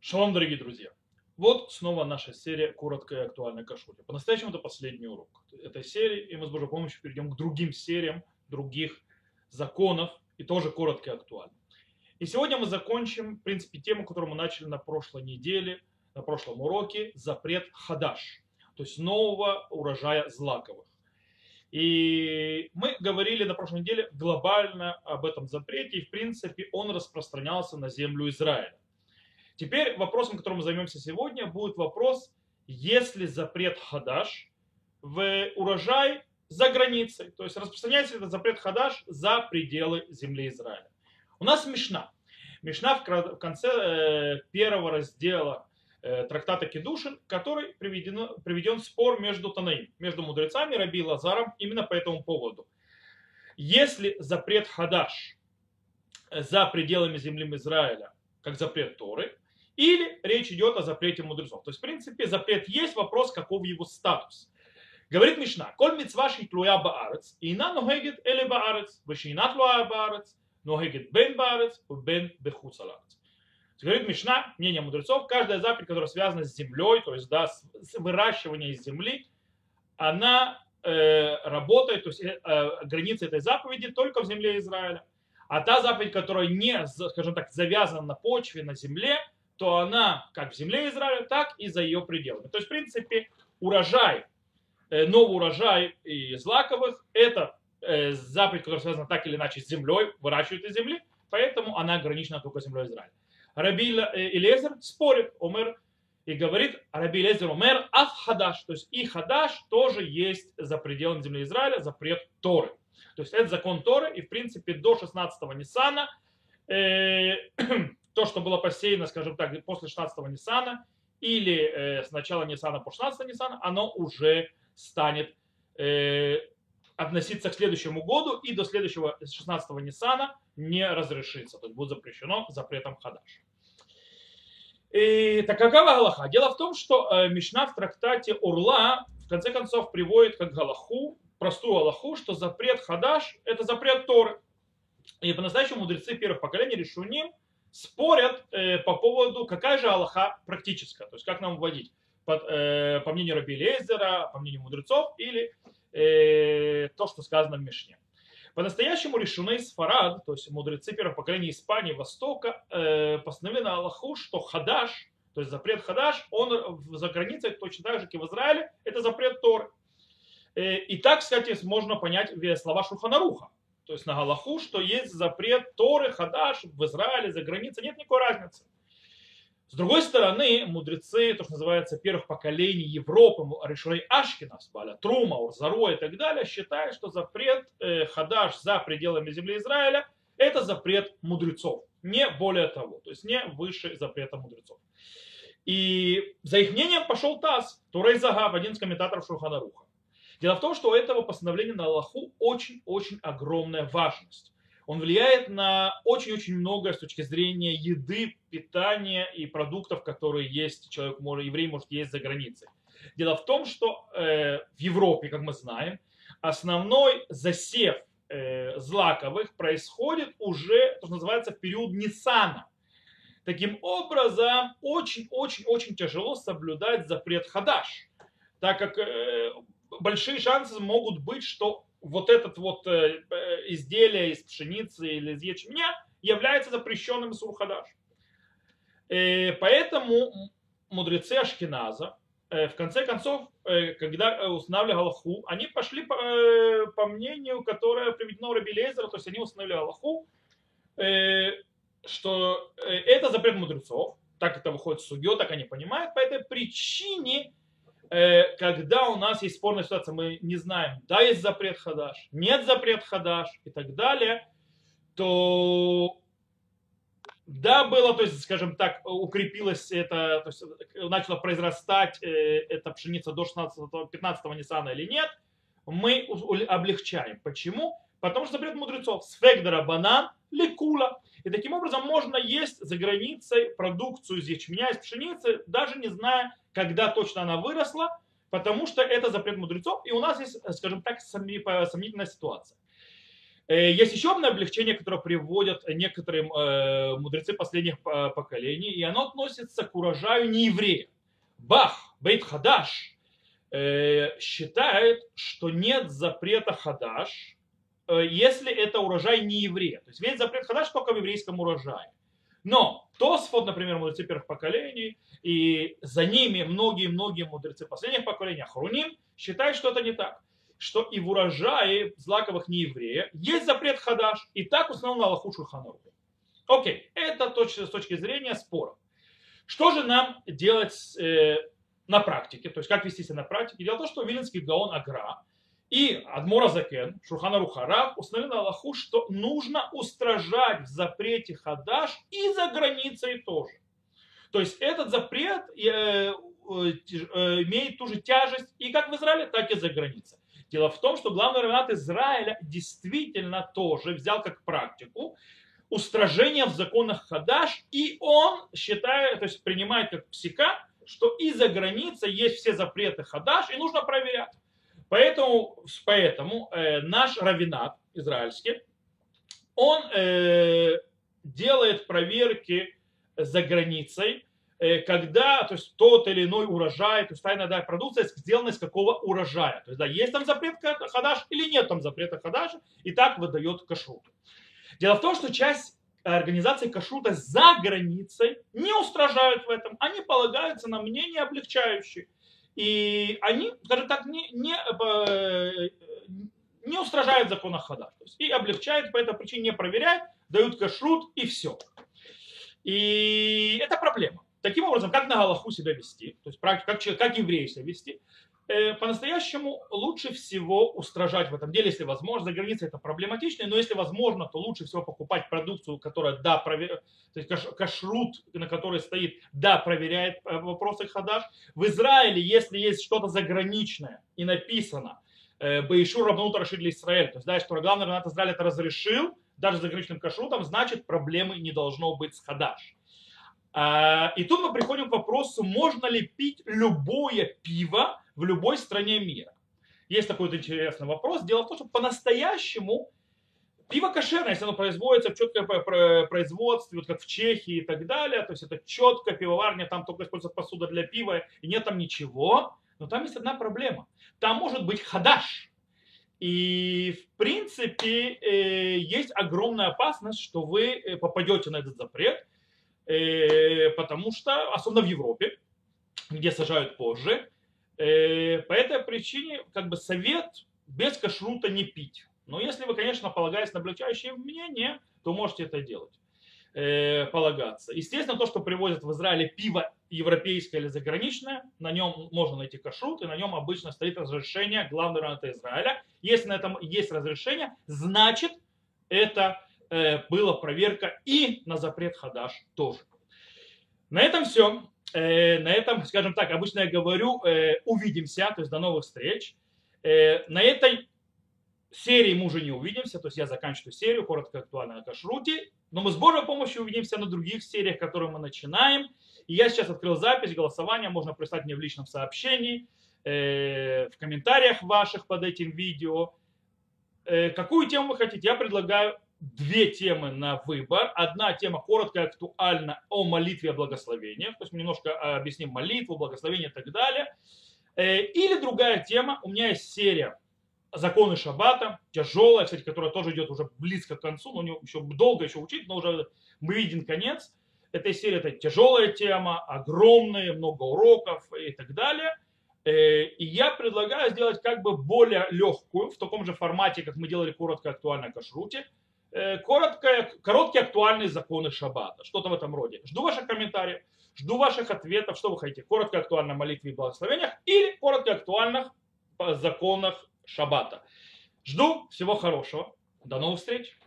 Шалом, дорогие друзья! Вот снова наша серия «Короткая и актуальная кашута». По-настоящему это последний урок этой серии, и мы с Божьей помощью перейдем к другим сериям, других законов, и тоже коротко и актуально. И сегодня мы закончим, в принципе, тему, которую мы начали на прошлой неделе, на прошлом уроке, запрет хадаш, то есть нового урожая злаковых. И мы говорили на прошлой неделе глобально об этом запрете, и в принципе он распространялся на землю Израиля. Теперь вопросом, которым мы займемся сегодня, будет вопрос, если запрет хадаш в урожай за границей, то есть распространяется ли этот запрет хадаш за пределы земли Израиля. У нас Мишна. Мишна в конце э, первого раздела э, трактата Кедушин, который приведен, приведен спор между Танаим, между мудрецами Раби Лазаром именно по этому поводу. Если запрет хадаш за пределами земли Израиля, как запрет Торы, или речь идет о запрете мудрецов. То есть, в принципе, запрет есть, вопрос, каков его статус. Говорит Мишна, коль митцва тлуя баарец, и на ногегет эле баарец, вешина тлуя баарец, ногегет бен баарец, бен бехуцаларец. Говорит Мишна, мнение мудрецов, каждая заповедь, которая связана с землей, то есть да, с выращиванием из земли, она э, работает, то есть э, э, граница этой заповеди только в земле Израиля. А та заповедь, которая не, скажем так, завязана на почве, на земле, то она как в земле Израиля, так и за ее пределами. То есть, в принципе, урожай, э, новый урожай из злаковых, это э, заповедь, которая связана так или иначе с землей, выращивают из земли, поэтому она ограничена только землей Израиля. Раби э, Илезер спорит, Омер, и говорит, Раби Илезер Омер, аф хадаш, то есть и хадаш тоже есть за пределами земли Израиля запрет Торы. То есть это закон Торы, и в принципе до 16-го Ниссана э, то, что было посеяно, скажем так, после 16-го Ниссана или э, с начала Ниссана по 16 Ниссана, оно уже станет э, относиться к следующему году и до следующего 16-го Ниссана не разрешится. То есть будет запрещено запретом хадаш. И так какова Галаха? Дело в том, что э, Мишна в трактате Урла в конце концов приводит как Галаху, простую Галаху, что запрет хадаш это запрет Торы. И по-настоящему мудрецы первых поколений Решуним – спорят э, по поводу, какая же Аллаха практическая, то есть как нам вводить, под, э, по мнению Раби Лейзера, по мнению мудрецов, или э, то, что сказано в Мишне. По-настоящему решены Сфарад, то есть мудрецы первого поколения Испании, Востока, э, постановили на Аллаху, что хадаш, то есть запрет хадаш, он за границей точно так же, как и в Израиле, это запрет Торы. Э, и так, кстати, можно понять слова Шуханаруха то есть на Галаху, что есть запрет Торы, Хадаш в Израиле, за границей, нет никакой разницы. С другой стороны, мудрецы, то, что называется, первых поколений Европы, Решой Ашкинас, Баля Трума, Урзаро и так далее, считают, что запрет э, Хадаш за пределами земли Израиля – это запрет мудрецов, не более того, то есть не выше запрета мудрецов. И за их мнением пошел Таз, Турей Загав, один из комментаторов Шуханаруха. Дело в том, что у этого постановления на Аллаху очень-очень огромная важность. Он влияет на очень-очень многое с точки зрения еды, питания и продуктов, которые есть, человек может, еврей может есть за границей. Дело в том, что э, в Европе, как мы знаем, основной засев э, злаковых происходит уже, то, что называется, в период Ниссана. Таким образом, очень-очень-очень тяжело соблюдать запрет хадаш, так как э, большие шансы могут быть, что вот этот вот э, э, изделие из пшеницы или из ячменя является запрещенным из урхадаш. Э, поэтому мудрецы Ашкиназа в конце концов, когда устанавливали Аллаху, они пошли по, по мнению, которое приведено Раби Лезера, то есть они установили Аллаху, что это запрет мудрецов, так это выходит с судьей, так они понимают, по этой причине когда у нас есть спорная ситуация, мы не знаем, да, есть запрет хадаш, нет запрет хадаш и так далее, то да, было, то есть, скажем так, укрепилась это, то есть, начала произрастать э, эта пшеница до 16-15 Ниссана или нет, мы облегчаем. Почему? Потому что запрет мудрецов. Сфегдера банан лекула. И таким образом можно есть за границей продукцию из ячменя, из пшеницы, даже не зная, когда точно она выросла, потому что это запрет мудрецов, и у нас есть, скажем так, сомнительная ситуация. Э, есть еще одно облегчение, которое приводят некоторые э, мудрецы последних поколений, и оно относится к урожаю нееврея. Бах, Бейт Хадаш, э, считает, что нет запрета Хадаш, если это урожай не еврея. То есть весь запрет Хадаш только в еврейском урожае. Но Тосфот, например, мудрецы первых поколений, и за ними многие-многие мудрецы последних поколений, Ахруним, считают, что это не так что и в урожае злаковых нееврея есть запрет хадаш, и так установлено Аллаху Шульханару. Окей, это точно с точки зрения спора. Что же нам делать э, на практике, то есть как вести себя на практике? Дело в том, что Вилинский Гаон Агра и Адмора Закен, Шурхана Рухарав, установили на Аллаху, что нужно устражать в запрете хадаш и за границей тоже. То есть этот запрет э, э, имеет ту же тяжесть и как в Израиле, так и за границей. Дело в том, что главный равенат Израиля действительно тоже взял как практику устражение в законах Хадаш, и он считает, то есть принимает как псика, что и за границей есть все запреты Хадаш, и нужно проверять. Поэтому, поэтому э, наш равенат израильский, он э, делает проверки за границей Э, когда то есть, тот или иной урожай, то есть та иная продукция сделана из какого урожая. То есть да, есть там запрет хадаш или нет там запрета хадажа, и так выдает кашрут. Дело в том, что часть организации кашрута за границей не устражают в этом, они полагаются на мнение облегчающие. И они, скажем так, не, не, э, не устражают о хадаш. И облегчают, по этой причине не проверяют, дают кашрут и все. И это проблема. Таким образом, как на Галаху себя вести, то есть как, как евреи себя вести, по-настоящему лучше всего устражать в этом деле, если возможно. За границей это проблематично, но если возможно, то лучше всего покупать продукцию, которая, да, провер... то есть кашрут, на которой стоит, да, проверяет э, вопросы хадаш. В Израиле, если есть что-то заграничное и написано, э, Баишур Рабнут Рашид Израиль, то есть, да, что главный Ранат Израиль это разрешил, даже заграничным кашрутом, значит, проблемы не должно быть с хадаш. А, и тут мы приходим к вопросу, можно ли пить любое пиво в любой стране мира. Есть такой вот интересный вопрос. Дело в том, что по-настоящему пиво кошерное, если оно производится в четком производстве, вот как в Чехии и так далее, то есть это четко пивоварня, там только используется посуда для пива, и нет там ничего, но там есть одна проблема. Там может быть хадаш. И в принципе э, есть огромная опасность, что вы э, попадете на этот запрет, Э, потому что, особенно в Европе, где сажают позже, по этой причине как бы совет без кашрута не пить. Но если вы, конечно, полагаетесь на облегчающее мнение, то можете это делать, э, полагаться. Естественно, то, что привозят в Израиле пиво европейское или заграничное, на нем можно найти кашрут, и на нем обычно стоит разрешение главного равната Израиля. Если на этом есть разрешение, значит это Э, была проверка и на запрет хадаш тоже. На этом все. Э, на этом, скажем так, обычно я говорю, э, увидимся, то есть до новых встреч. На этой серии мы уже не увидимся, то есть я заканчиваю серию, коротко актуально на кашруте, но мы с Божьей помощью увидимся на других сериях, которые мы начинаем. И я сейчас открыл запись голосования, можно прислать мне в личном сообщении, в комментариях ваших под этим видео. Какую тему вы хотите? Я предлагаю две темы на выбор. Одна тема коротко актуальна о молитве о благословениях, то есть мы немножко а, объясним молитву, благословение и так далее. Э, или другая тема, у меня есть серия законы шаббата, тяжелая, кстати, которая тоже идет уже близко к концу, но не, еще долго еще учить, но уже мы видим конец. Этой серии это тяжелая тема, огромные, много уроков и так далее. Э, и я предлагаю сделать как бы более легкую, в таком же формате, как мы делали коротко актуально кашруте, коротко, короткие актуальные законы шаббата. Что-то в этом роде. Жду ваших комментариев, жду ваших ответов, что вы хотите. Коротко актуально молитве и благословениях или коротко актуальных законах шаббата. Жду всего хорошего. До новых встреч.